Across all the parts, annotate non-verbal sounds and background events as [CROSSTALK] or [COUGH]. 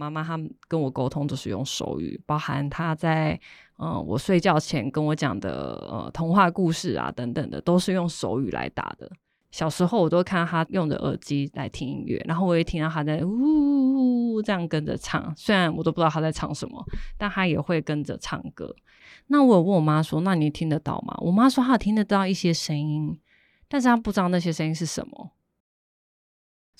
妈妈他们跟我沟通都是用手语，包含她在嗯、呃、我睡觉前跟我讲的呃童话故事啊等等的，都是用手语来打的。小时候我都看到他用着耳机来听音乐，然后我也听到他在呜呜呜这样跟着唱，虽然我都不知道他在唱什么，但他也会跟着唱歌。那我有问我妈说：“那你听得到吗？”我妈说：“她听得到一些声音，但是她不知道那些声音是什么。”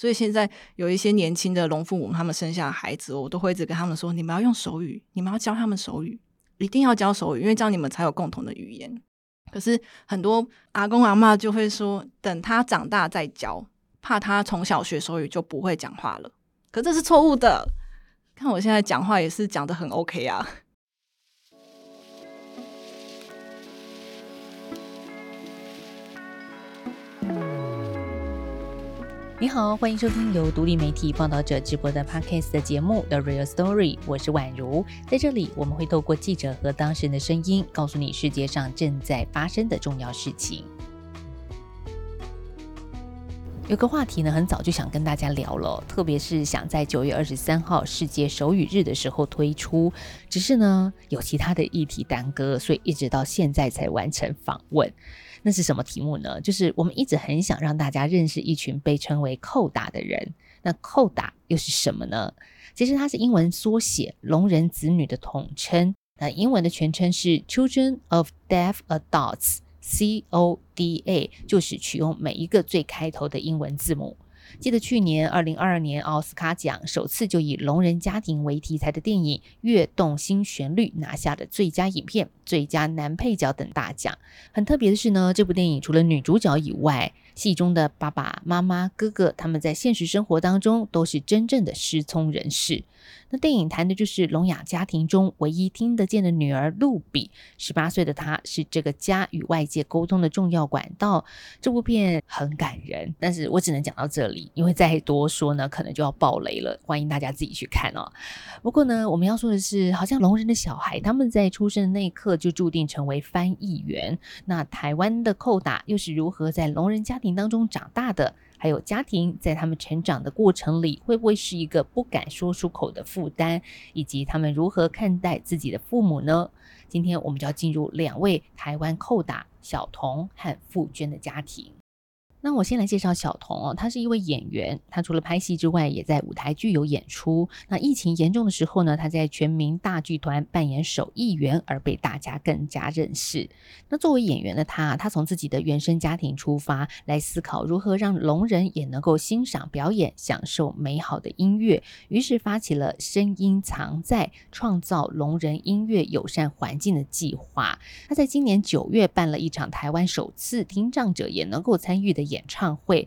所以现在有一些年轻的龙父母，他们生下孩子，我都会一直跟他们说：“你们要用手语，你们要教他们手语，一定要教手语，因为这样你们才有共同的语言。”可是很多阿公阿妈就会说，等他长大再教，怕他从小学手语就不会讲话了。可这是错误的。看我现在讲话也是讲得很 OK 啊。你好，欢迎收听由独立媒体报道者直播的 Podcast 的节目《The Real Story》，我是宛如。在这里，我们会透过记者和当事人的声音，告诉你世界上正在发生的重要事情。有个话题呢，很早就想跟大家聊了，特别是想在九月二十三号世界手语日的时候推出，只是呢有其他的议题耽搁，所以一直到现在才完成访问。那是什么题目呢？就是我们一直很想让大家认识一群被称为扣打的人。那扣打又是什么呢？其实它是英文缩写，聋人子女的统称。那英文的全称是 Children of Deaf Adults（CODA），就是取用每一个最开头的英文字母。记得去年二零二二年奥斯卡奖首次就以聋人家庭为题材的电影《跃动新旋律》拿下了最佳影片、最佳男配角等大奖。很特别的是呢，这部电影除了女主角以外，戏中的爸爸妈妈、哥哥，他们在现实生活当中都是真正的失聪人士。那电影谈的就是聋哑家庭中唯一听得见的女儿露比，十八岁的她是这个家与外界沟通的重要管道。这部片很感人，但是我只能讲到这里，因为再多说呢，可能就要爆雷了。欢迎大家自己去看哦。不过呢，我们要说的是，好像聋人的小孩他们在出生的那一刻就注定成为翻译员。那台湾的扣打又是如何在聋人家庭当中长大的？还有家庭在他们成长的过程里，会不会是一个不敢说出口的负担？以及他们如何看待自己的父母呢？今天我们就要进入两位台湾扣打小童和富娟的家庭。那我先来介绍小童哦，他是一位演员，他除了拍戏之外，也在舞台剧有演出。那疫情严重的时候呢，他在全民大剧团扮演手艺员，而被大家更加认识。那作为演员的他，他从自己的原生家庭出发，来思考如何让聋人也能够欣赏表演、享受美好的音乐，于是发起了“声音藏在创造聋人音乐友善环境”的计划。他在今年九月办了一场台湾首次听障者也能够参与的演唱会，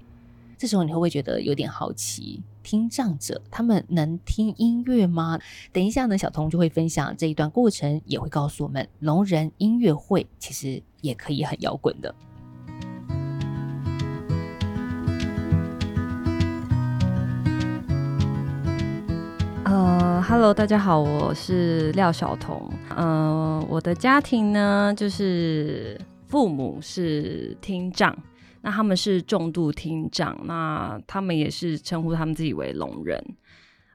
这时候你会不会觉得有点好奇？听障者他们能听音乐吗？等一下呢，小童就会分享这一段过程，也会告诉我们，聋人音乐会其实也可以很摇滚的。呃，Hello，大家好，我是廖小童。嗯、呃，我的家庭呢，就是父母是听障。那他们是重度听障，那他们也是称呼他们自己为聋人。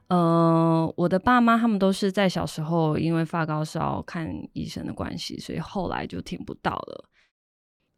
呃，我的爸妈他们都是在小时候因为发高烧看医生的关系，所以后来就听不到了。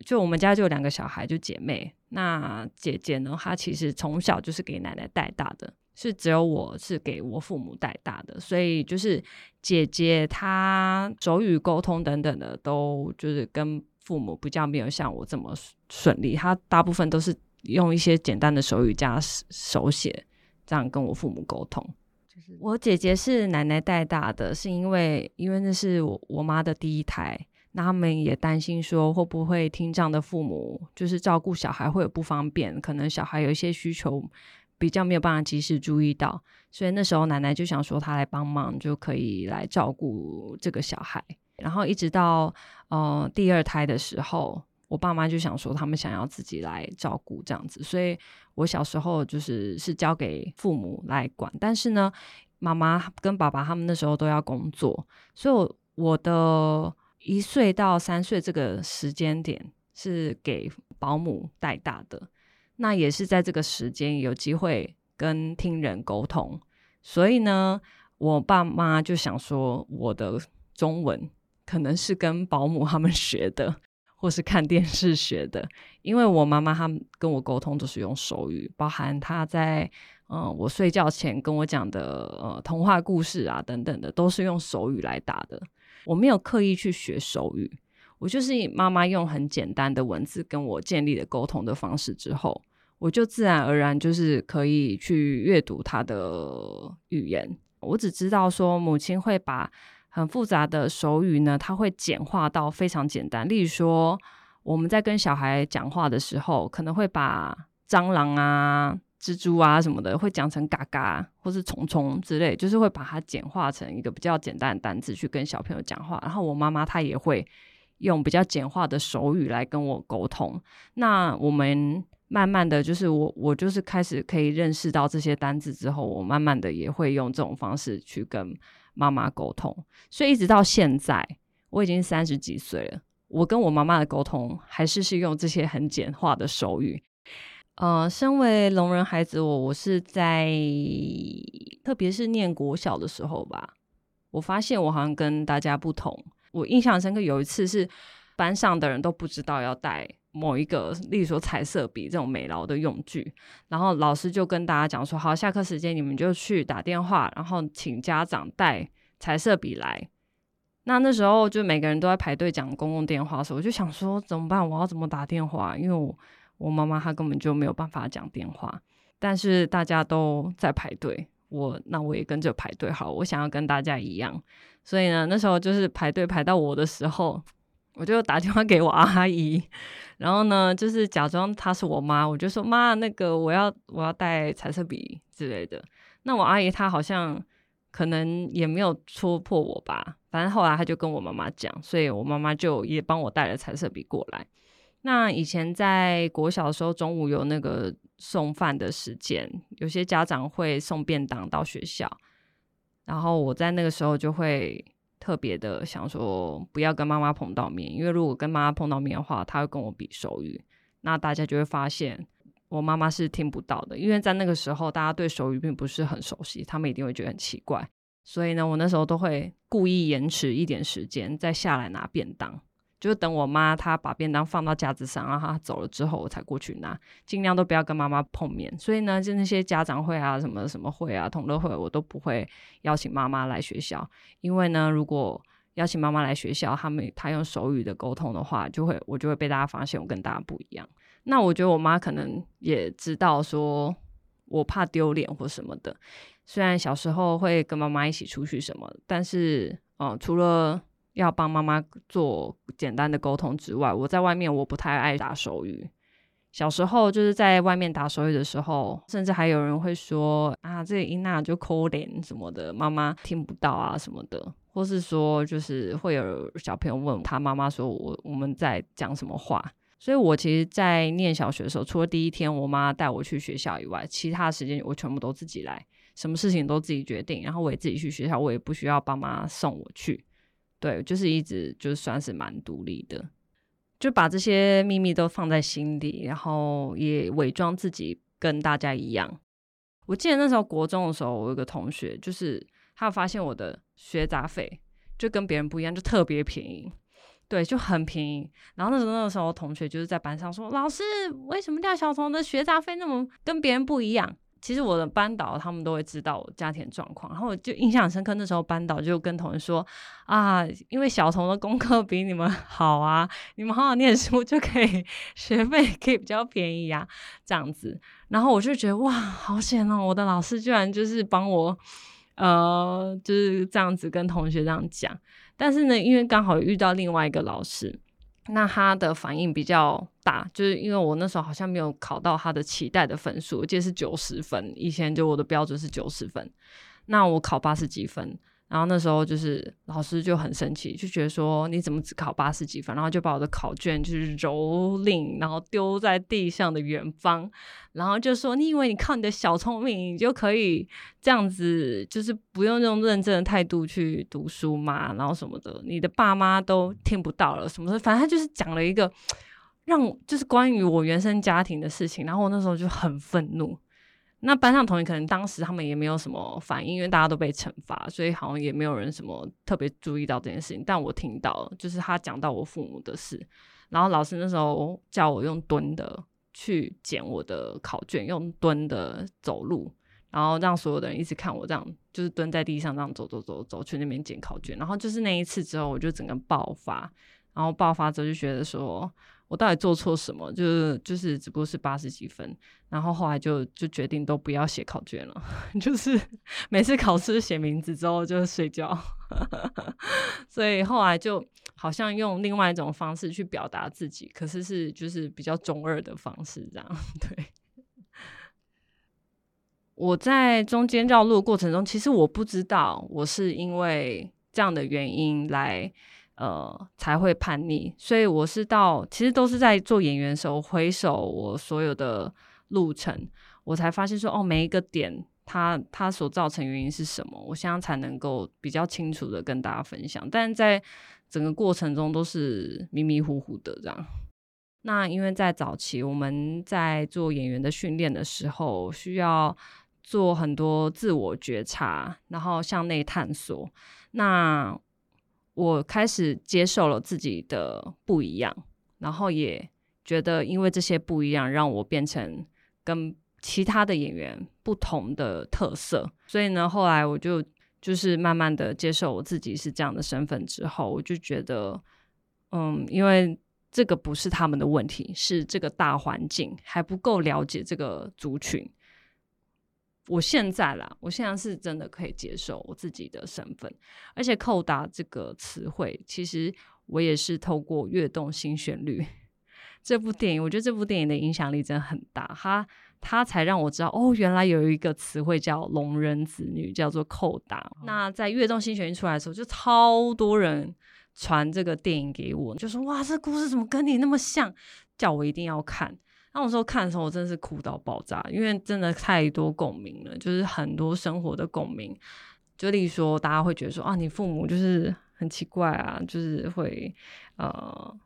就我们家就有两个小孩，就姐妹。那姐姐呢，她其实从小就是给奶奶带大的，是只有我是给我父母带大的，所以就是姐姐她手语沟通等等的都就是跟。父母比较没有像我这么顺利，他大部分都是用一些简单的手语加手写，这样跟我父母沟通。就是我姐姐是奶奶带大的，是因为因为那是我我妈的第一胎，那他们也担心说会不会听障的父母就是照顾小孩会有不方便，可能小孩有一些需求比较没有办法及时注意到，所以那时候奶奶就想说她来帮忙就可以来照顾这个小孩。然后一直到呃第二胎的时候，我爸妈就想说他们想要自己来照顾这样子，所以我小时候就是是交给父母来管，但是呢，妈妈跟爸爸他们那时候都要工作，所以我我的一岁到三岁这个时间点是给保姆带大的，那也是在这个时间有机会跟听人沟通，所以呢。我爸妈就想说我的中文可能是跟保姆他们学的，或是看电视学的，因为我妈妈他们跟我沟通都是用手语，包含她在嗯、呃、我睡觉前跟我讲的呃童话故事啊等等的，都是用手语来打的。我没有刻意去学手语，我就是妈妈用很简单的文字跟我建立了沟通的方式之后，我就自然而然就是可以去阅读她的语言。我只知道说，母亲会把很复杂的手语呢，它会简化到非常简单。例如说，我们在跟小孩讲话的时候，可能会把蟑螂啊、蜘蛛啊什么的，会讲成嘎嘎或是虫虫之类，就是会把它简化成一个比较简单的单字去跟小朋友讲话。然后我妈妈她也会用比较简化的手语来跟我沟通。那我们。慢慢的就是我，我就是开始可以认识到这些单字之后，我慢慢的也会用这种方式去跟妈妈沟通。所以一直到现在，我已经三十几岁了，我跟我妈妈的沟通还是是用这些很简化的手语。呃，身为聋人孩子我，我是在特别是念国小的时候吧，我发现我好像跟大家不同。我印象深刻有一次是班上的人都不知道要带。某一个，例如说彩色笔这种美劳的用具，然后老师就跟大家讲说：“好，下课时间你们就去打电话，然后请家长带彩色笔来。”那那时候就每个人都在排队讲公共电话的时候，我就想说怎么办？我要怎么打电话？因为我我妈妈她根本就没有办法讲电话，但是大家都在排队，我那我也跟着排队。好，我想要跟大家一样，所以呢，那时候就是排队排到我的时候。我就打电话给我阿姨，然后呢，就是假装她是我妈，我就说妈，那个我要我要带彩色笔之类的。那我阿姨她好像可能也没有戳破我吧，反正后来她就跟我妈妈讲，所以我妈妈就也帮我带了彩色笔过来。那以前在国小的时候，中午有那个送饭的时间，有些家长会送便当到学校，然后我在那个时候就会。特别的想说不要跟妈妈碰到面，因为如果跟妈妈碰到面的话，她会跟我比手语，那大家就会发现我妈妈是听不到的，因为在那个时候大家对手语并不是很熟悉，他们一定会觉得很奇怪，所以呢，我那时候都会故意延迟一点时间再下来拿便当。就等我妈她把便当放到架子上，然后她走了之后，我才过去拿，尽量都不要跟妈妈碰面。所以呢，就那些家长会啊、什么什么会啊、同乐会，我都不会邀请妈妈来学校，因为呢，如果邀请妈妈来学校，他们她用手语的沟通的话，就会我就会被大家发现我跟大家不一样。那我觉得我妈可能也知道说我怕丢脸或什么的，虽然小时候会跟妈妈一起出去什么，但是嗯、除了要帮妈妈做简单的沟通之外，我在外面我不太爱打手语。小时候就是在外面打手语的时候，甚至还有人会说啊，这伊娜就抠脸什么的，妈妈听不到啊什么的，或是说就是会有小朋友问他妈妈说我我们在讲什么话。所以我其实，在念小学的时候，除了第一天我妈带我去学校以外，其他时间我全部都自己来，什么事情都自己决定，然后我也自己去学校，我也不需要爸妈送我去。对，就是一直就算是蛮独立的，就把这些秘密都放在心里，然后也伪装自己跟大家一样。我记得那时候国中的时候，我有个同学，就是他发现我的学杂费就跟别人不一样，就特别便宜，对，就很便宜。然后那时候那时候同学就是在班上说：“老师，为什么廖小彤的学杂费那么跟别人不一样？”其实我的班导他们都会知道我家庭状况，然后我就印象深刻。那时候班导就跟同学说：“啊，因为小彤的功课比你们好啊，你们好好念书就可以学费可以比较便宜啊，这样子。”然后我就觉得哇，好险哦！我的老师居然就是帮我，呃，就是这样子跟同学这样讲。但是呢，因为刚好遇到另外一个老师。那他的反应比较大，就是因为我那时候好像没有考到他的期待的分数，我记得是九十分，以前就我的标准是九十分，那我考八十几分。然后那时候就是老师就很生气，就觉得说你怎么只考八十几分？然后就把我的考卷就是蹂躏，然后丢在地上的远方，然后就说你以为你靠你的小聪明，你就可以这样子，就是不用用认真的态度去读书嘛？然后什么的，你的爸妈都听不到了什么的，反正他就是讲了一个 [TSK] 让就是关于我原生家庭的事情。然后我那时候就很愤怒。那班上同学可能当时他们也没有什么反应，因为大家都被惩罚，所以好像也没有人什么特别注意到这件事情。但我听到，就是他讲到我父母的事，然后老师那时候叫我用蹲的去捡我的考卷，用蹲的走路，然后让所有的人一直看我这样，就是蹲在地上这样走走走走去那边捡考卷。然后就是那一次之后，我就整个爆发，然后爆发之后就觉得说。我到底做错什么？就是就是，只不过是八十几分，然后后来就就决定都不要写考卷了，[LAUGHS] 就是每次考试写名字之后就睡觉，[LAUGHS] 所以后来就好像用另外一种方式去表达自己，可是是就是比较中二的方式这样。[LAUGHS] 对，我在中间绕路的过程中，其实我不知道我是因为这样的原因来。呃，才会叛逆，所以我是到其实都是在做演员的时候，回首我所有的路程，我才发现说，哦，每一个点它它所造成原因是什么，我现在才能够比较清楚的跟大家分享。但在整个过程中都是迷迷糊糊的这样。那因为在早期我们在做演员的训练的时候，需要做很多自我觉察，然后向内探索。那我开始接受了自己的不一样，然后也觉得因为这些不一样，让我变成跟其他的演员不同的特色。所以呢，后来我就就是慢慢的接受我自己是这样的身份之后，我就觉得，嗯，因为这个不是他们的问题，是这个大环境还不够了解这个族群。我现在啦，我现在是真的可以接受我自己的身份，而且“扣打”这个词汇，其实我也是透过《跃动新旋律》[LAUGHS] 这部电影，我觉得这部电影的影响力真的很大，它它才让我知道哦，原来有一个词汇叫“聋人子女”，叫做“扣打”。哦。那在《跃动新旋律》出来的时候，就超多人传这个电影给我，就说：“哇，这故事怎么跟你那么像？”叫我一定要看。那我说看的时候，我真的是哭到爆炸，因为真的太多共鸣了，就是很多生活的共鸣。就例如说，大家会觉得说啊，你父母就是很奇怪啊，就是会呃，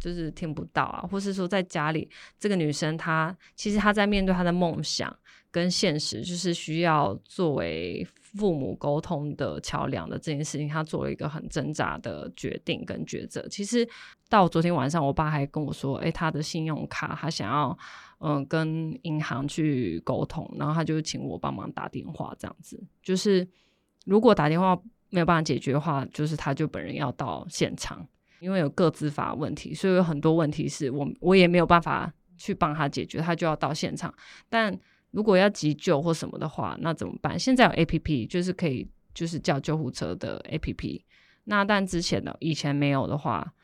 就是听不到啊，或是说在家里这个女生她其实她在面对她的梦想跟现实，就是需要作为。父母沟通的桥梁的这件事情，她做了一个很挣扎的决定跟抉择。其实到昨天晚上，我爸还跟我说：“诶、欸，他的信用卡，他想要嗯、跟银行去沟通，然后他就请我帮忙打电话，这样子。就是如果打电话没有办法解决的话，就是他就本人要到现场，因为有各自法问题，所以有很多问题是我我也没有办法去帮他解决，他就要到现场，但。如果要急救或什么的话，那怎么办？现在有 APP，就是可以就是叫救护车的 APP。那但之前的以前没有的话，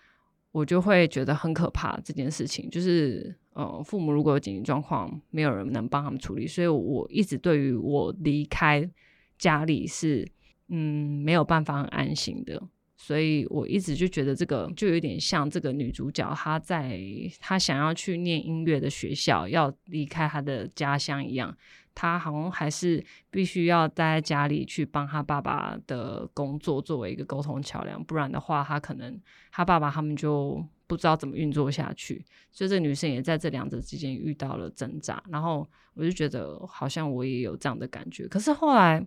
我就会觉得很可怕。这件事情就是，呃，父母如果有紧急状况，没有人能帮他们处理，所以我一直对于我离开家里是，嗯，没有办法安心的。所以我一直就觉得这个就有点像这个女主角，她在她想要去念音乐的学校，要离开她的家乡一样，他好像还是必须要待在家里去帮他爸爸的工作作为一个沟通桥梁，不然的话，他可能他爸爸他们就不知道怎么运作下去。所以这个女生也在这两者之间遇到了挣扎，然后我就觉得好像我也有这样的感觉。可是后来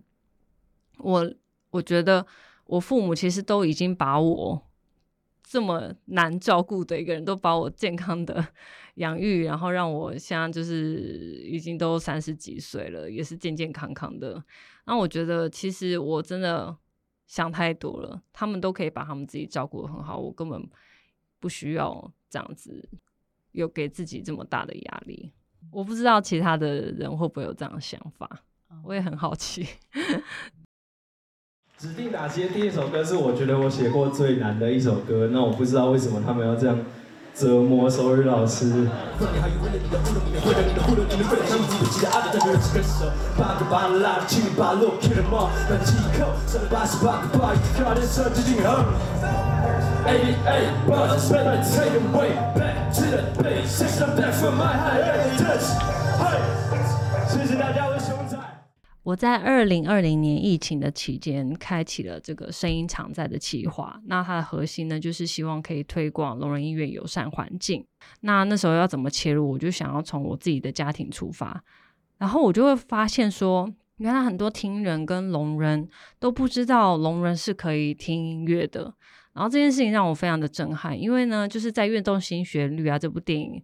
我我觉得。我父母其实都已经把我这么难照顾的一个人，都把我健康的养育，然后让我现在就是已经都三十几岁了，也是健健康康的。那我觉得其实我真的想太多了，他们都可以把他们自己照顾的很好，我根本不需要这样子，有给自己这么大的压力。我不知道其他的人会不会有这样的想法，我也很好奇。指定打击的第一首歌是我觉得我写过最难的一首歌，那我不知道为什么他们要这样折磨手语老师。谢谢大家。我在二零二零年疫情的期间，开启了这个声音常在的企划。那它的核心呢，就是希望可以推广聋人音乐友善环境。那那时候要怎么切入？我就想要从我自己的家庭出发。然后我就会发现说，原来很多听人跟聋人都不知道聋人是可以听音乐的。然后这件事情让我非常的震撼，因为呢，就是在《运动心旋律》啊这部电影，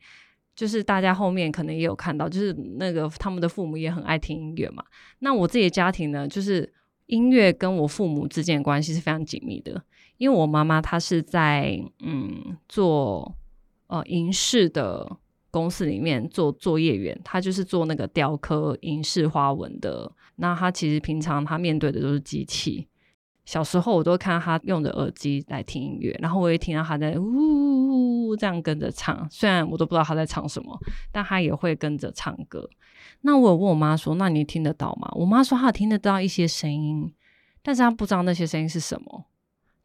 就是大家后面可能也有看到，就是那个他们的父母也很爱听音乐嘛。那我自己的家庭呢，就是音乐跟我父母之间的关系是非常紧密的，因为我妈妈她是在嗯做呃银饰的。公司里面做作业员，他就是做那个雕刻银饰花纹的。那他其实平常他面对的都是机器。小时候我都看到他用着耳机来听音乐，然后我也听到他在呜呜这样跟着唱。虽然我都不知道他在唱什么，但他也会跟着唱歌。那我有问我妈说：“那你听得到吗？”我妈说：“她听得到一些声音，但是她不知道那些声音是什么。”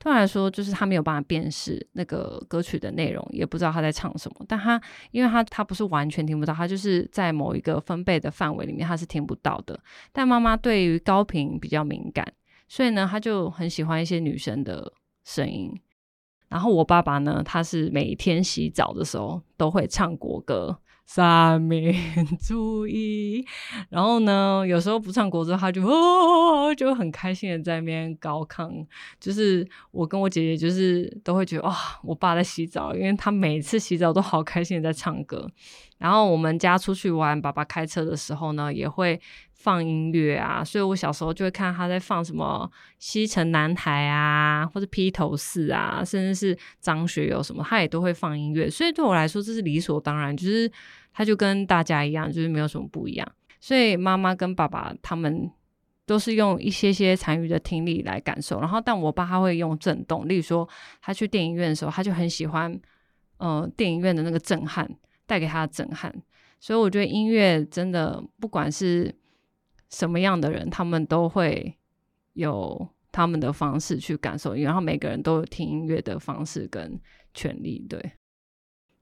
对他来说，就是他没有办法辨识那个歌曲的内容，也不知道他在唱什么。但他，因为他他不是完全听不到，他就是在某一个分贝的范围里面，他是听不到的。但妈妈对于高频比较敏感，所以呢，他就很喜欢一些女生的声音。然后我爸爸呢，他是每天洗澡的时候都会唱国歌。三民主义，然后呢，有时候不唱国歌，他就哦，就很开心的在那边高亢。就是我跟我姐姐，就是都会觉得哇，我爸在洗澡，因为他每次洗澡都好开心的在唱歌。然后我们家出去玩，爸爸开车的时候呢，也会放音乐啊。所以我小时候就会看他在放什么西城男孩啊，或者披头士啊，甚至是张学友什么，他也都会放音乐。所以对我来说，这是理所当然，就是。他就跟大家一样，就是没有什么不一样。所以妈妈跟爸爸他们都是用一些些残余的听力来感受。然后，但我爸他会用震动，例如说他去电影院的时候，他就很喜欢，嗯、呃，电影院的那个震撼带给他的震撼。所以我觉得音乐真的不管是什么样的人，他们都会有他们的方式去感受，然后每个人都有听音乐的方式跟权利，对。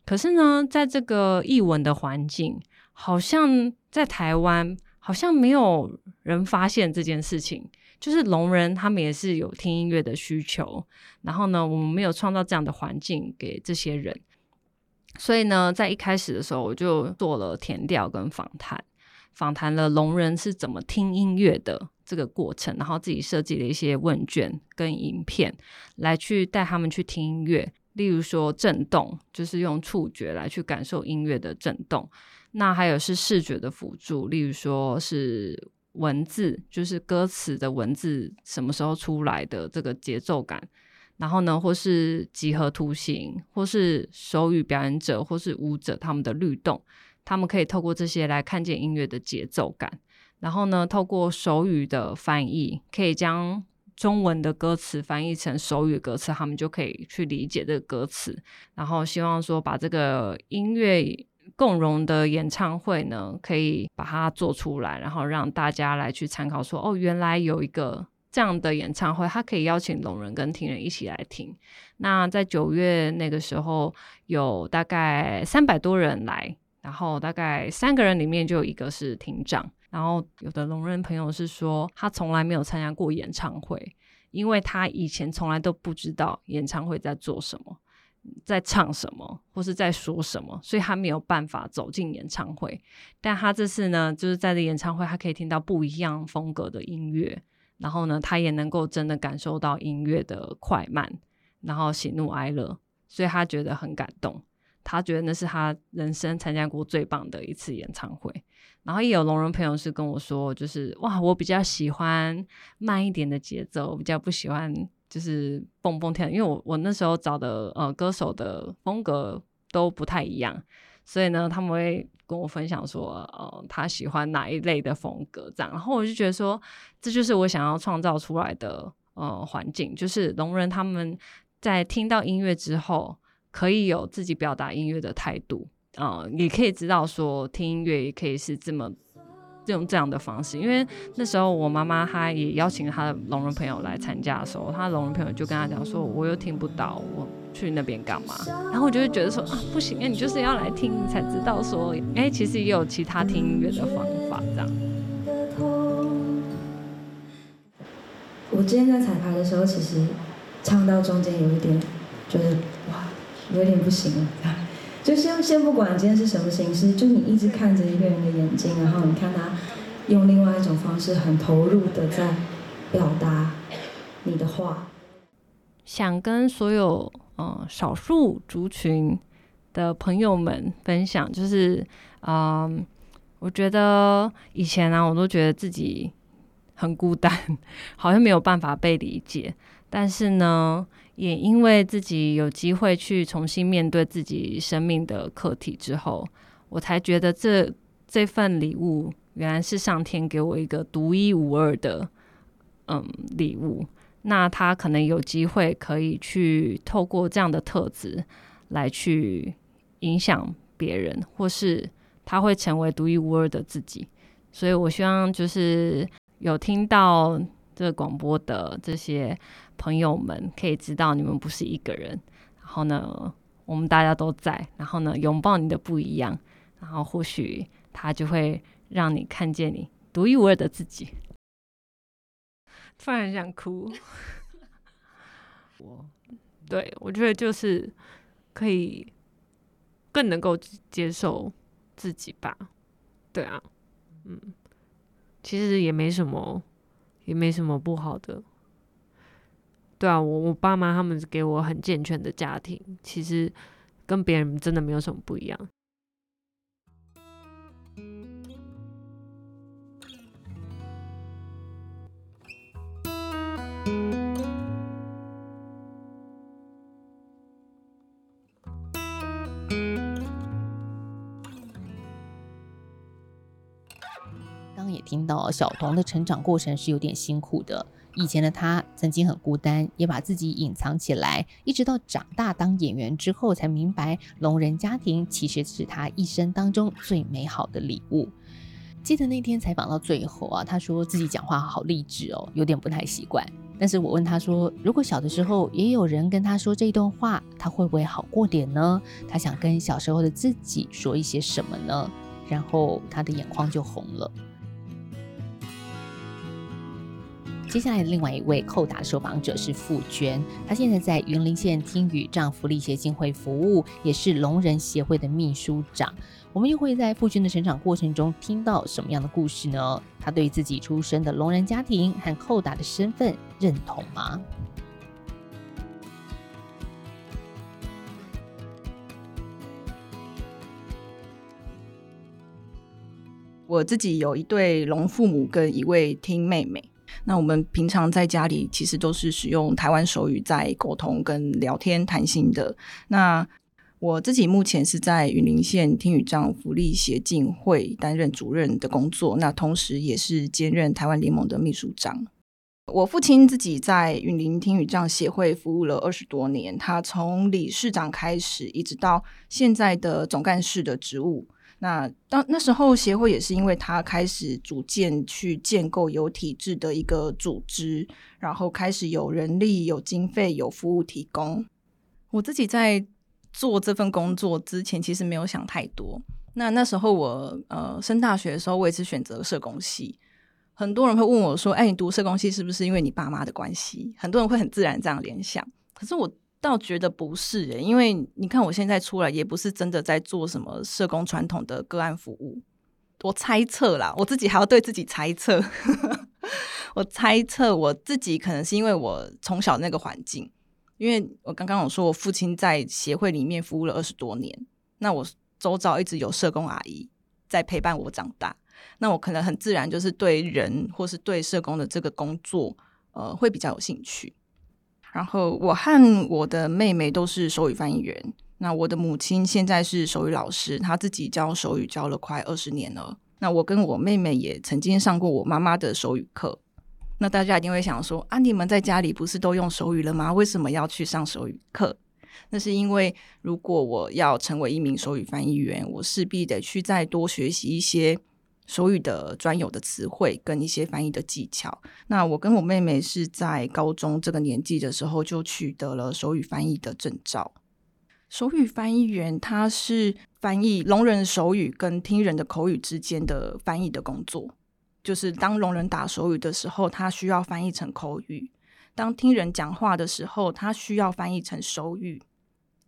可是呢，在这个译文的环境，好像在台湾，好像没有人发现这件事情。就是聋人他们也是有听音乐的需求，然后呢，我们没有创造这样的环境给这些人。所以呢，在一开始的时候，我就做了填调跟访谈，访谈了聋人是怎么听音乐的这个过程，然后自己设计了一些问卷跟影片，来去带他们去听音乐。例如说震动，就是用触觉来去感受音乐的震动。那还有是视觉的辅助，例如说是文字，就是歌词的文字什么时候出来的这个节奏感。然后呢，或是几何图形，或是手语表演者，或是舞者他们的律动，他们可以透过这些来看见音乐的节奏感。然后呢，透过手语的翻译，可以将中文的歌词翻译成手语歌词，他们就可以去理解这个歌词。然后希望说把这个音乐共融的演唱会呢，可以把它做出来，然后让大家来去参考说，说哦，原来有一个这样的演唱会，它可以邀请聋人跟听人一起来听。那在九月那个时候，有大概三百多人来，然后大概三个人里面就有一个是听障。然后有的聋人朋友是说，他从来没有参加过演唱会，因为他以前从来都不知道演唱会在做什么，在唱什么，或是在说什么，所以他没有办法走进演唱会。但他这次呢，就是在这演唱会，他可以听到不一样风格的音乐，然后呢，他也能够真的感受到音乐的快慢，然后喜怒哀乐，所以他觉得很感动。他觉得那是他人生参加过最棒的一次演唱会，然后也有聋人朋友是跟我说，就是哇，我比较喜欢慢一点的节奏，我比较不喜欢就是蹦蹦跳，因为我我那时候找的呃歌手的风格都不太一样，所以呢，他们会跟我分享说，呃，他喜欢哪一类的风格这样，然后我就觉得说，这就是我想要创造出来的呃环境，就是聋人他们在听到音乐之后。可以有自己表达音乐的态度，啊、呃，也可以知道说听音乐也可以是这么用这样的方式。因为那时候我妈妈她也邀请她的聋人朋友来参加的时候，她的聋人朋友就跟她讲说：“我又听不到，我去那边干嘛？”然后我就会觉得说：“啊，不行，啊你就是要来听，才知道说，哎、其实也有其他听音乐的方法。”这样。我之前在彩排的时候，其实唱到中间有一点，就是。有点不行了，就先先不管今天是什么形式，就你一直看着一个人的眼睛，然后你看他用另外一种方式很投入的在表达你的话。想跟所有嗯少数族群的朋友们分享，就是嗯，我觉得以前呢、啊，我都觉得自己很孤单，[LAUGHS] 好像没有办法被理解。但是呢，也因为自己有机会去重新面对自己生命的课题之后，我才觉得这这份礼物原来是上天给我一个独一无二的嗯礼物。那他可能有机会可以去透过这样的特质来去影响别人，或是他会成为独一无二的自己。所以我希望就是有听到这个广播的这些朋友们，可以知道你们不是一个人。然后呢，我们大家都在。然后呢，拥抱你的不一样。然后或许他就会让你看见你独一无二的自己。[LAUGHS] 突然想哭，我对我觉得就是可以更能够接受自己吧。对啊，嗯，其实也没什么，也没什么不好的。对啊，我我爸妈他们给我很健全的家庭，其实跟别人真的没有什么不一样。听到小童的成长过程是有点辛苦的。以前的他曾经很孤单，也把自己隐藏起来，一直到长大当演员之后，才明白聋人家庭其实是他一生当中最美好的礼物。记得那天采访到最后啊，他说自己讲话好励志哦，有点不太习惯。但是我问他说，如果小的时候也有人跟他说这段话，他会不会好过点呢？他想跟小时候的自己说一些什么呢？然后他的眼眶就红了。接下来的另外一位扣打的受访者是傅娟，她现在在云林县听语障福利协进会服务，也是聋人协会的秘书长。我们又会在傅娟的成长过程中听到什么样的故事呢？她对自己出生的聋人家庭和扣打的身份认同吗？我自己有一对聋父母跟一位听妹妹。那我们平常在家里其实都是使用台湾手语在沟通跟聊天谈心的。那我自己目前是在云林县听语障福利协进会担任主任的工作，那同时也是兼任台湾联盟的秘书长。我父亲自己在云林听语障协会服务了二十多年，他从理事长开始，一直到现在的总干事的职务。那当那时候协会也是因为他开始逐渐去建构有体制的一个组织，然后开始有人力、有经费、有服务提供。我自己在做这份工作之前，其实没有想太多。那那时候我呃升大学的时候，我也是选择社工系。很多人会问我说：“哎，你读社工系是不是因为你爸妈的关系？”很多人会很自然这样联想。可是我。倒觉得不是诶，因为你看我现在出来也不是真的在做什么社工传统的个案服务。我猜测啦，我自己还要对自己猜测。[LAUGHS] 我猜测我自己可能是因为我从小那个环境，因为我刚刚有说我父亲在协会里面服务了二十多年，那我周遭一直有社工阿姨在陪伴我长大，那我可能很自然就是对人或是对社工的这个工作，呃，会比较有兴趣。然后我和我的妹妹都是手语翻译员。那我的母亲现在是手语老师，她自己教手语教了快二十年了。那我跟我妹妹也曾经上过我妈妈的手语课。那大家一定会想说啊，你们在家里不是都用手语了吗？为什么要去上手语课？那是因为如果我要成为一名手语翻译员，我势必得去再多学习一些。手语的专有的词汇跟一些翻译的技巧。那我跟我妹妹是在高中这个年纪的时候就取得了手语翻译的证照。手语翻译员他是翻译聋人手语跟听人的口语之间的翻译的工作。就是当聋人打手语的时候，他需要翻译成口语；当听人讲话的时候，他需要翻译成手语。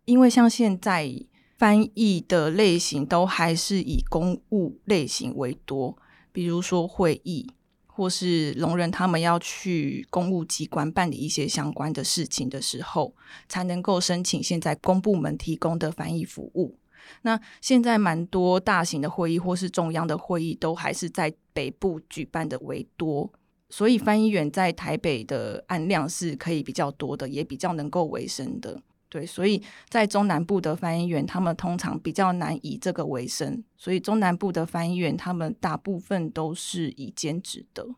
因为像现在。翻译的类型都还是以公务类型为多，比如说会议，或是聋人他们要去公务机关办理一些相关的事情的时候，才能够申请现在公部门提供的翻译服务。那现在蛮多大型的会议或是中央的会议都还是在北部举办的为多，所以翻译员在台北的案量是可以比较多的，也比较能够维生的。对，所以在中南部的翻译员，他们通常比较难以这个为生，所以中南部的翻译员，他们大部分都是以兼职的。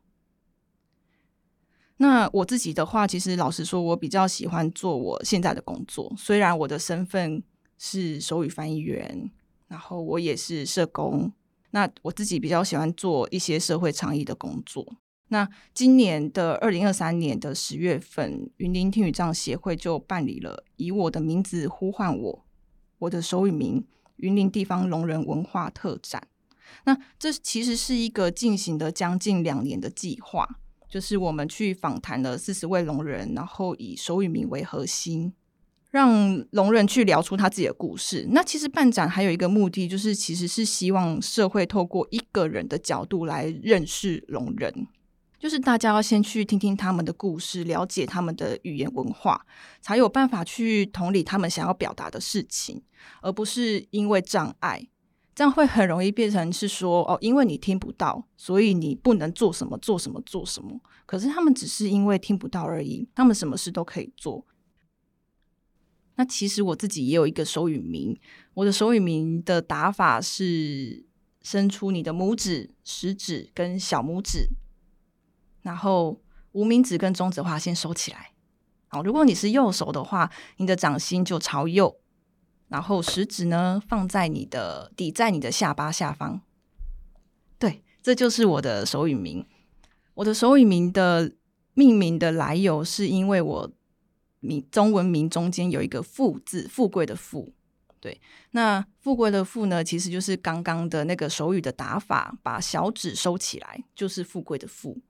那我自己的话，其实老实说，我比较喜欢做我现在的工作，虽然我的身份是手语翻译员，然后我也是社工，那我自己比较喜欢做一些社会倡议的工作。那今年的二零二三年的十月份，云林听语障协会就办理了“以我的名字呼唤我”，我的手语名“云林地方聋人文化特展”。那这其实是一个进行的将近两年的计划，就是我们去访谈了四十位聋人，然后以手语名为核心，让聋人去聊出他自己的故事。那其实办展还有一个目的，就是其实是希望社会透过一个人的角度来认识聋人。就是大家要先去听听他们的故事，了解他们的语言文化，才有办法去同理他们想要表达的事情，而不是因为障碍，这样会很容易变成是说哦，因为你听不到，所以你不能做什么做什么做什么。可是他们只是因为听不到而已，他们什么事都可以做。那其实我自己也有一个手语名，我的手语名的打法是伸出你的拇指、食指跟小拇指。然后无名指跟中指的话，先收起来。好，如果你是右手的话，你的掌心就朝右，然后食指呢放在你的抵在你的下巴下方。对，这就是我的手语名。我的手语名的命名的来由，是因为我名中文名中间有一个“富”字，富贵的“富”。对，那富贵的“富”呢，其实就是刚刚的那个手语的打法，把小指收起来，就是富贵的“富”。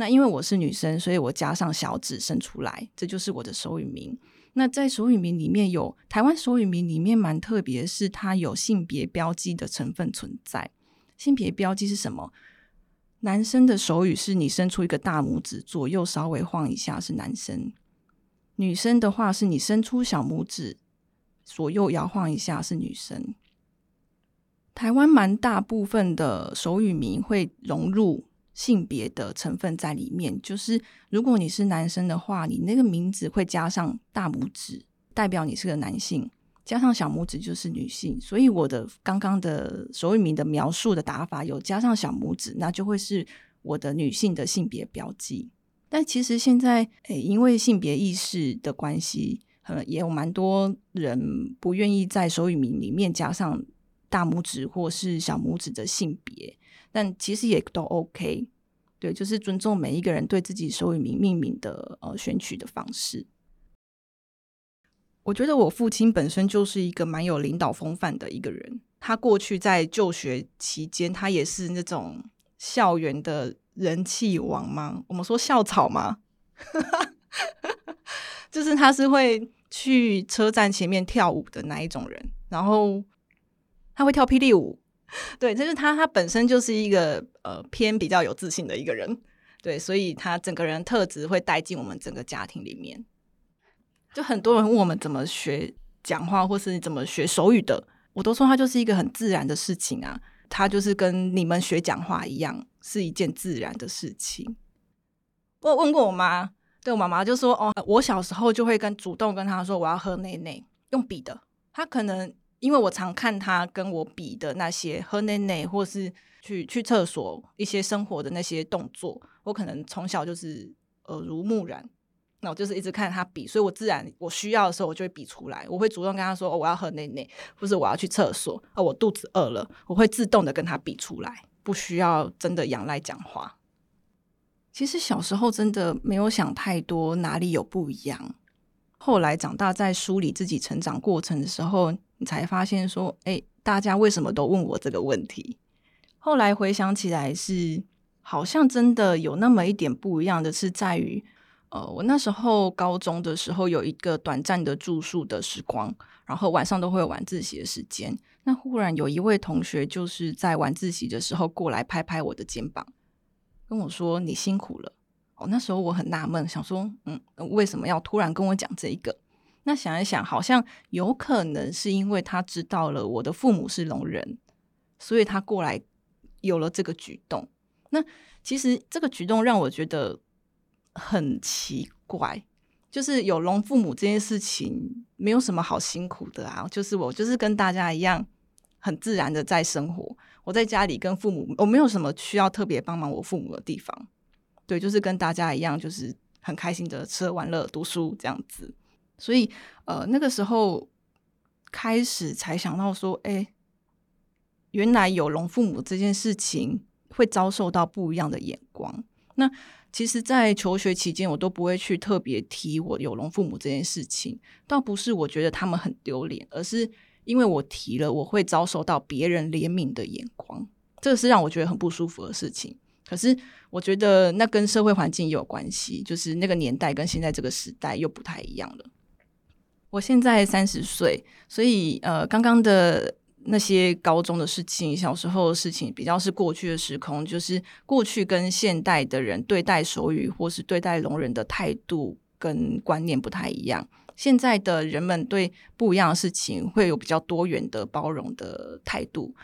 那因为我是女生，所以我加上小指伸出来，这就是我的手语名。那在手语名里面有台湾手语名里面蛮特别，是它有性别标记的成分存在。性别标记是什么？男生的手语是你伸出一个大拇指，左右稍微晃一下是男生；女生的话是你伸出小拇指，左右摇晃一下是女生。台湾蛮大部分的手语名会融入。性别的成分在里面，就是如果你是男生的话，你那个名字会加上大拇指，代表你是个男性；加上小拇指就是女性。所以我的刚刚的手语名的描述的打法有加上小拇指，那就会是我的女性的性别标记。但其实现在，诶，因为性别意识的关系，呃，也有蛮多人不愿意在手语名里面加上大拇指或是小拇指的性别。但其实也都 OK，对，就是尊重每一个人对自己手语名命名的呃选取的方式。我觉得我父亲本身就是一个蛮有领导风范的一个人。他过去在就学期间，他也是那种校园的人气王吗？我们说校草吗？[LAUGHS] 就是他是会去车站前面跳舞的那一种人，然后他会跳霹雳舞。[LAUGHS] 对，就是他，他本身就是一个呃偏比较有自信的一个人，对，所以他整个人特质会带进我们整个家庭里面。就很多人问我们怎么学讲话，或是怎么学手语的，我都说他就是一个很自然的事情啊，他就是跟你们学讲话一样，是一件自然的事情。我问过我妈，对我妈妈就说，哦，我小时候就会跟主动跟他说我要喝奶奶，用笔的，他可能。因为我常看他跟我比的那些喝奶奶，或是去去厕所一些生活的那些动作，我可能从小就是耳濡目染，那我就是一直看他比，所以我自然我需要的时候我就会比出来，我会主动跟他说，我要喝奶奶，或是我要去厕所，哦，我肚子饿了，我会自动的跟他比出来，不需要真的仰赖讲话。其实小时候真的没有想太多哪里有不一样，后来长大在梳理自己成长过程的时候。你才发现说，哎、大家为什么都问我这个问题？后来回想起来是，好像真的有那么一点不一样的是在于，呃，我那时候高中的时候有一个短暂的住宿的时光，然后晚上都会有晚自习的时间。那忽然有一位同学就是在晚自习的时候过来拍拍我的肩膀，跟我说：“你辛苦了。”哦，那时候我很纳闷，想说：“嗯，为什么要突然跟我讲这一个？”那想一想，好像有可能是因为他知道了我的父母是聋人，所以他过来有了这个举动。那其实这个举动让我觉得很奇怪，就是有聋父母这件事情没有什么好辛苦的啊，就是我就是跟大家一样很自然的在生活。我在家里跟父母，我没有什么需要特别帮忙我父母的地方，对，就是跟大家一样，就是很开心的吃喝玩乐、读书这样子。所以，呃，那个时候开始才想到说，哎，原来有龙父母这件事情会遭受到不一样的眼光。那其实，在求学期间，我都不会去特别提我有龙父母这件事情，倒不是我觉得他们很丢脸，而是因为我提了，我会遭受到别人怜悯的眼光，这是让我觉得很不舒服的事情。可是，我觉得那跟社会环境也有关系，就是那个年代跟现在这个时代又不太一样了。我现在三十岁，所以呃，刚刚的那些高中的事情、小时候的事情，比较是过去的时空，就是过去跟现代的人对待手语或是对待聋人的态度跟观念不太一样。现在的人们对不一样的事情会有比较多元的包容的态度。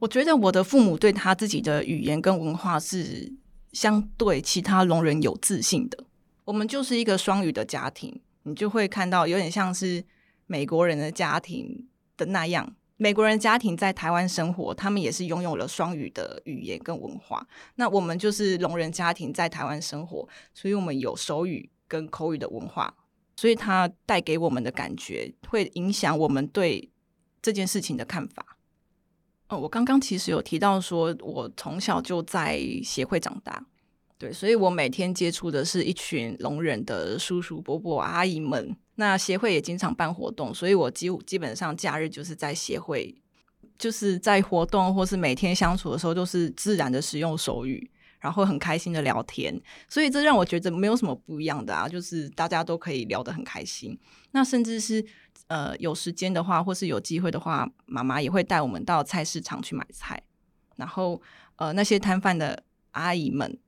我觉得我的父母对他自己的语言跟文化是相对其他聋人有自信的。我们就是一个双语的家庭。你就会看到有点像是美国人的家庭的那样，美国人家庭在台湾生活，他们也是拥有了双语的语言跟文化。那我们就是聋人家庭在台湾生活，所以我们有手语跟口语的文化，所以它带给我们的感觉会影响我们对这件事情的看法。哦，我刚刚其实有提到说，我从小就在协会长大。对，所以我每天接触的是一群聋人的叔叔伯伯阿姨们。那协会也经常办活动，所以我几乎基本上假日就是在协会，就是在活动或是每天相处的时候，都是自然的使用手语，然后很开心的聊天。所以这让我觉得没有什么不一样的啊，就是大家都可以聊得很开心。那甚至是呃有时间的话，或是有机会的话，妈妈也会带我们到菜市场去买菜，然后呃那些摊贩的阿姨们。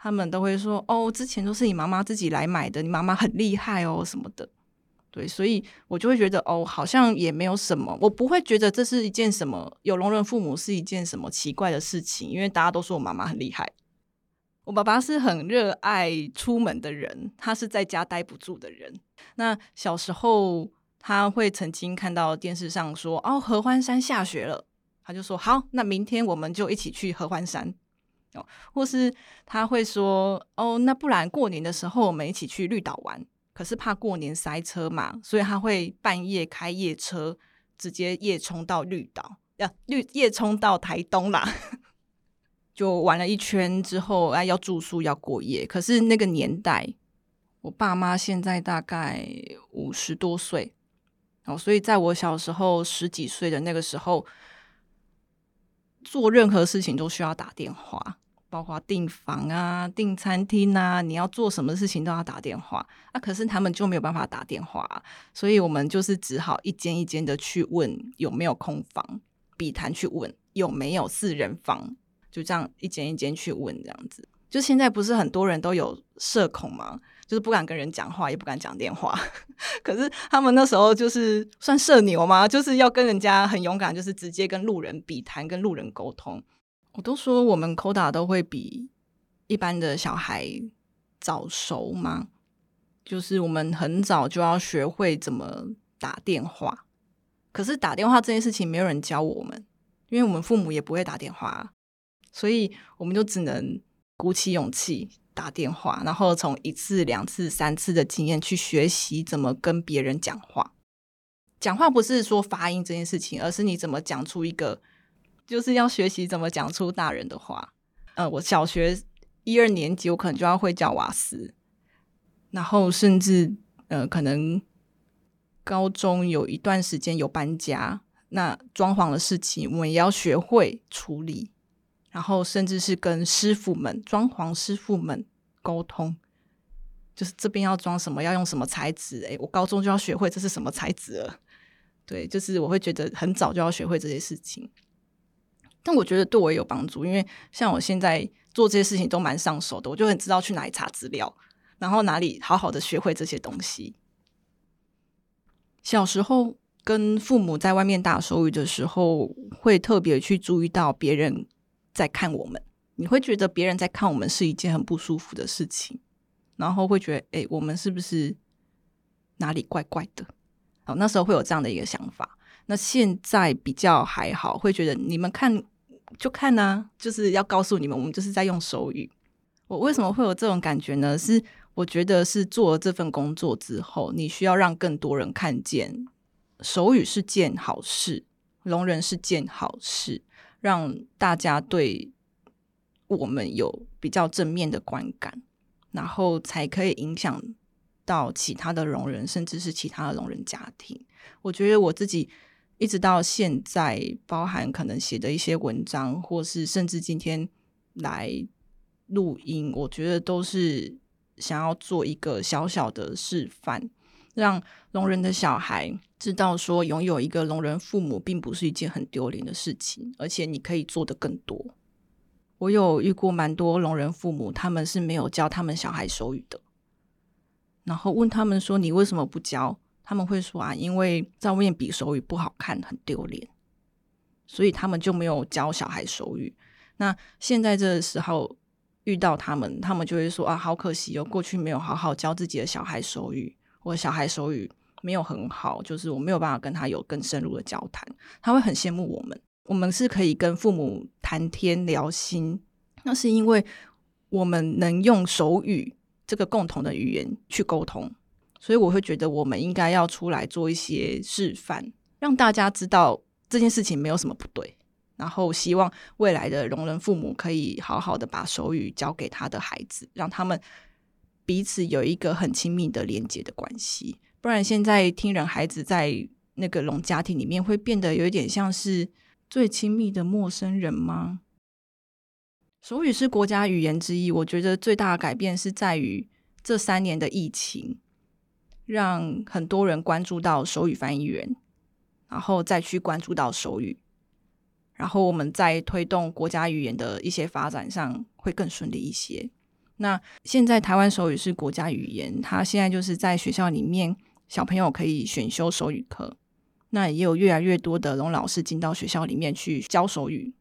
他们都会说：“哦，之前都是你妈妈自己来买的，你妈妈很厉害哦，什么的。”对，所以我就会觉得，哦，好像也没有什么，我不会觉得这是一件什么有聋人父母是一件什么奇怪的事情，因为大家都说我妈妈很厉害。我爸爸是很热爱出门的人，他是在家待不住的人。那小时候他会曾经看到电视上说：“哦，合欢山下雪了。”他就说：“好，那明天我们就一起去合欢山。”哦，或是他会说：“哦，那不然过年的时候我们一起去绿岛玩。”可是怕过年塞车嘛，所以他会半夜开夜车，直接夜冲到绿岛，呀、啊、绿夜冲到台东啦。[LAUGHS] 就玩了一圈之后，哎，要住宿要过夜。可是那个年代，我爸妈现在大概五十多岁，哦，所以在我小时候十几岁的那个时候。做任何事情都需要打电话，包括订房啊、订餐厅啊，你要做什么事情都要打电话。啊，可是他们就没有办法打电话，所以我们就是只好一间一间的去问有没有空房，笔谈去问有没有四人房，就这样一间一间去问，这样子。就现在不是很多人都有社恐吗？就是不敢跟人讲话，也不敢讲电话。[LAUGHS] 可是他们那时候就是算社牛吗？就是要跟人家很勇敢，就是直接跟路人比谈，跟路人沟通。我都说我们 Coda 都会比一般的小孩早熟吗？就是我们很早就要学会怎么打电话。可是打电话这件事情没有人教我们，因为我们父母也不会打电话，所以我们就只能鼓起勇气。打电话，然后从一次、两次、三次的经验去学习怎么跟别人讲话。讲话不是说发音这件事情，而是你怎么讲出一个，就是要学习怎么讲出大人的话。呃，我小学一二年级，我可能就要会叫瓦斯，然后甚至呃，可能高中有一段时间有搬家，那装潢的事情我们也要学会处理。然后，甚至是跟师傅们、装潢师傅们沟通，就是这边要装什么，要用什么材质。诶，我高中就要学会这是什么材质了。对，就是我会觉得很早就要学会这些事情。但我觉得对我也有帮助，因为像我现在做这些事情都蛮上手的，我就很知道去哪里查资料，然后哪里好好的学会这些东西。小时候跟父母在外面打手语的时候，会特别去注意到别人在看我们，你会觉得别人在看我们是一件很不舒服的事情。然后会觉得，哎，我们是不是哪里怪怪的？好，那时候会有这样的一个想法。那现在比较还好，会觉得你们看就看呐、就是要告诉你们，我们就是在用手语。我为什么会有这种感觉呢？是我觉得是做了这份工作之后，你需要让更多人看见，手语是件好事，聋人是件好事，让大家对我们有比较正面的观感。然后才可以影响到其他的聋人，甚至是其他的聋人家庭。我觉得我自己一直到现在，包含可能写的一些文章，或是甚至今天来录音，我觉得都是想要做一个小小的示范，让聋人的小孩知道说，拥有一个聋人父母并不是一件很丢脸的事情，而且你可以做得更多。我有遇过蛮多聋人父母，他们是没有教他们小孩手语的。然后问他们说：“你为什么不教？”他们会说：“啊，因为在外面比手语不好看，很丢脸，所以他们就没有教小孩手语。”那现在这个时候遇到他们，他们就会说：“啊，好可惜哦，过去没有好好教自己的小孩手语，我小孩手语没有很好，就是我没有办法跟他有更深入的交谈。”他会很羡慕我们。我们是可以跟父母谈天聊心，那是因为我们能用手语这个共同的语言去沟通，所以我会觉得我们应该要出来做一些示范，让大家知道这件事情没有什么不对。然后希望未来的聋人父母可以好好的把手语教给他的孩子，让他们彼此有一个很亲密的连接的关系。不然现在听人孩子在那个聋家庭里面会变得有一点像是。最亲密的陌生人吗？手语是国家语言之一。我觉得最大的改变是在于这三年的疫情，让很多人关注到手语翻译员，然后再去关注到手语，然后我们在推动国家语言的一些发展上会更顺利一些。那现在台湾手语是国家语言，它现在就是在学校里面，小朋友可以选修手语课。那也有越来越多的聋老师进到学校里面去教手语。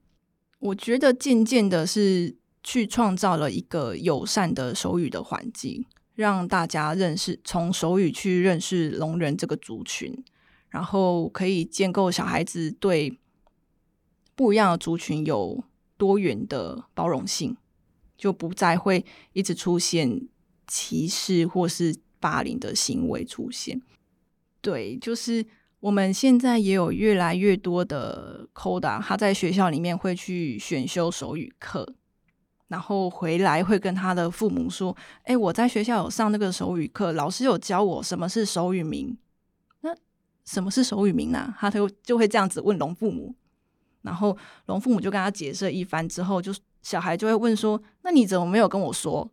我觉得渐渐的是去创造了一个友善的手语的环境，让大家认识，从手语去认识聋人这个族群，然后可以建构小孩子对不一样的族群有多元的包容性，就不再会一直出现歧视或是霸凌的行为出现。对，就是。我们现在也有越来越多的 Coda，他在学校里面会去选修手语课，然后回来会跟他的父母说：“哎，我在学校有上那个手语课，老师有教我什么是手语名。那什么是手语名呢？”他就就会这样子问龙父母，然后龙父母就跟他解释一番之后，就小孩就会问说：“那你怎么没有跟我说？”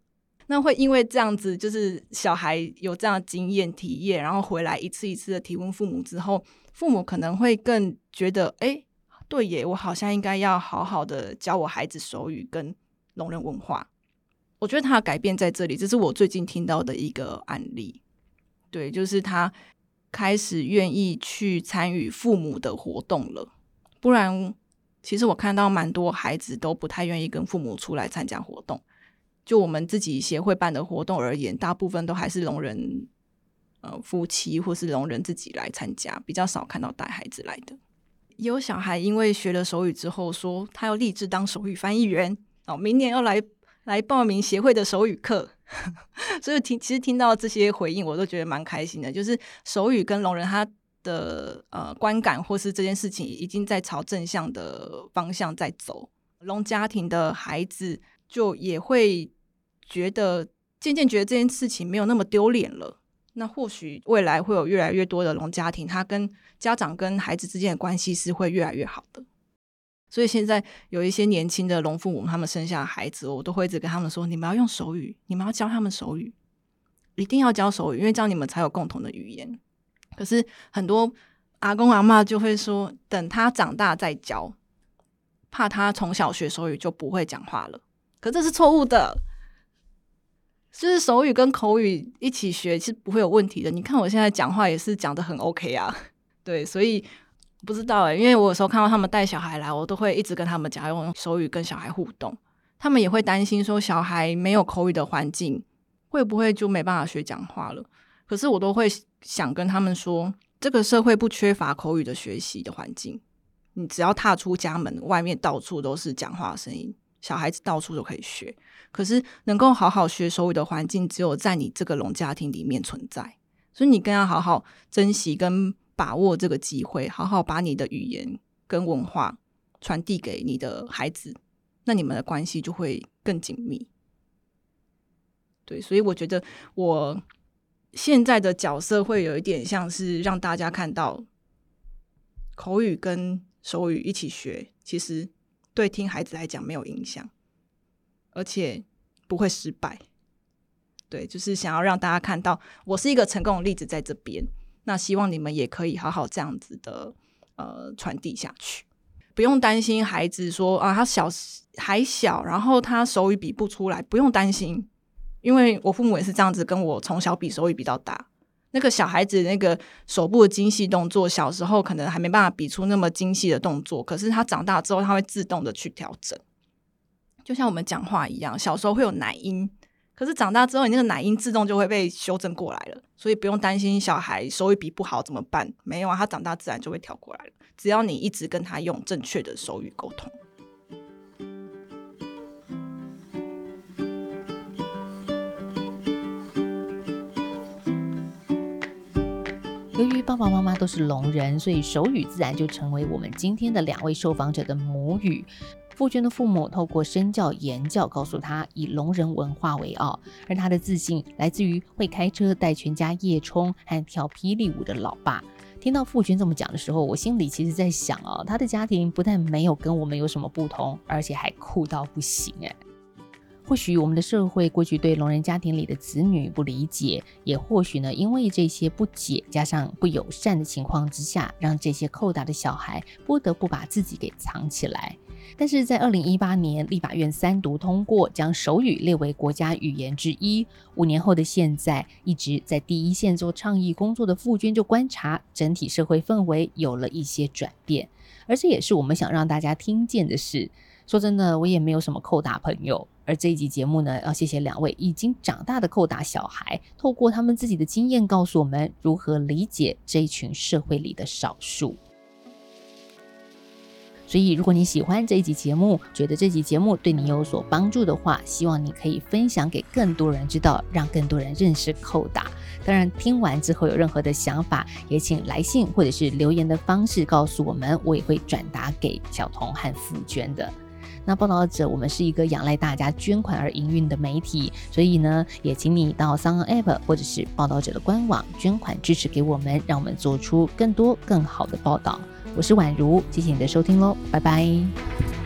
那会因为这样子，就是小孩有这样的经验体验，然后回来一次一次的提问父母之后，父母可能会更觉得，哎，对耶，我好像应该要好好的教我孩子手语跟聋人文化。我觉得他的改变在这里，这是我最近听到的一个案例。对，就是他开始愿意去参与父母的活动了。不然，其实我看到蛮多孩子都不太愿意跟父母出来参加活动。就我们自己协会办的活动而言，大部分都还是聋人，呃，夫妻或是聋人自己来参加，比较少看到带孩子来的。也有小孩因为学了手语之后，说他要立志当手语翻译员，哦，明年要来来报名协会的手语课。[LAUGHS] 所以听其实听到这些回应，我都觉得蛮开心的。就是手语跟聋人他的呃观感或是这件事情，已经在朝正向的方向在走。聋家庭的孩子就也会。觉得渐渐觉得这件事情没有那么丢脸了，那或许未来会有越来越多的聋家庭，他跟家长跟孩子之间的关系是会越来越好的。所以现在有一些年轻的聋父母，他们生下孩子，我都会一直跟他们说：你们要用手语，你们要教他们手语。一定要教手语，因为这样你们才有共同的语言。可是很多阿公阿嬷就会说，等他长大再教，怕他从小学手语就不会讲话了。可这是错误的，就是手语跟口语一起学是不会有问题的。你看我现在讲话也是讲得很 OK 啊，[LAUGHS] 对，所以不知道欸，因为我有时候看到他们带小孩来，我都会一直跟他们讲用手语跟小孩互动。他们也会担心说，小孩没有口语的环境，会不会就没办法学讲话了？可是我都会想跟他们说，这个社会不缺乏口语的学习的环境。你只要踏出家门，外面到处都是讲话的声音，小孩子到处都可以学。可是能够好好学手语的环境，只有在你这个聋家庭里面存在。所以你更要好好珍惜跟把握这个机会，好好把你的语言跟文化传递给你的孩子。那你们的关系就会更紧密，对，所以我觉得我现在的角色会有一点像是让大家看到口语跟手语一起学，其实对听孩子来讲没有影响，而且不会失败。对，就是想要让大家看到我是一个成功的例子在这边，那希望你们也可以好好这样子的呃传递下去。不用担心孩子说啊，他小还小，然后他手语比不出来，不用担心，因为我父母也是这样子跟我从小比手语比到大。那个小孩子那个手部的精细动作，小时候可能还没办法比出那么精细的动作，可是他长大之后，他会自动的去调整，就像我们讲话一样，小时候会有奶音。可是长大之后，你那个奶音自动就会被修正过来了，所以不用担心小孩手语比不好怎么办？没有啊，他长大自然就会调过来了。只要你一直跟他用正确的手语沟通。由于爸爸妈妈都是聋人，所以手语自然就成为我们今天的两位受访者的母语。傅娟的父母透过身教言教，告诉他以聋人文化为傲，而他的自信来自于会开车带全家夜冲和跳霹雳舞的老爸。听到傅娟这么讲的时候，我心里其实在想啊，他的家庭不但没有跟我们有什么不同，而且还酷到不行哎。或许我们的社会过去对聋人家庭里的子女不理解，也或许呢，因为这些不解加上不友善的情况之下，让这些扣打的小孩不得不把自己给藏起来。但是在二零一八年，立法院三读通过，将手语列为国家语言之一。五年后的现在，一直在第一线做倡议工作的傅娟就观察整体社会氛围有了一些转变，而这也是我们想让大家听见的事。说真的，我也没有什么扣打朋友。而这一集节目呢，要谢谢两位已经长大的扣打小孩，透过他们自己的经验，告诉我们如何理解这一群社会里的少数。所以，如果你喜欢这一集节目，觉得这集节目对你有所帮助的话，希望你可以分享给更多人知道，让更多人认识扣打。当然，听完之后有任何的想法，也请来信或者是留言的方式告诉我们，我也会转达给小童和傅娟的。那报道者，我们是一个仰赖大家捐款而营运的媒体，所以呢，也请你到 Sun App 或者是报道者的官网捐款支持给我们，让我们做出更多更好的报道。我是宛如，谢谢你的收听喽，拜拜。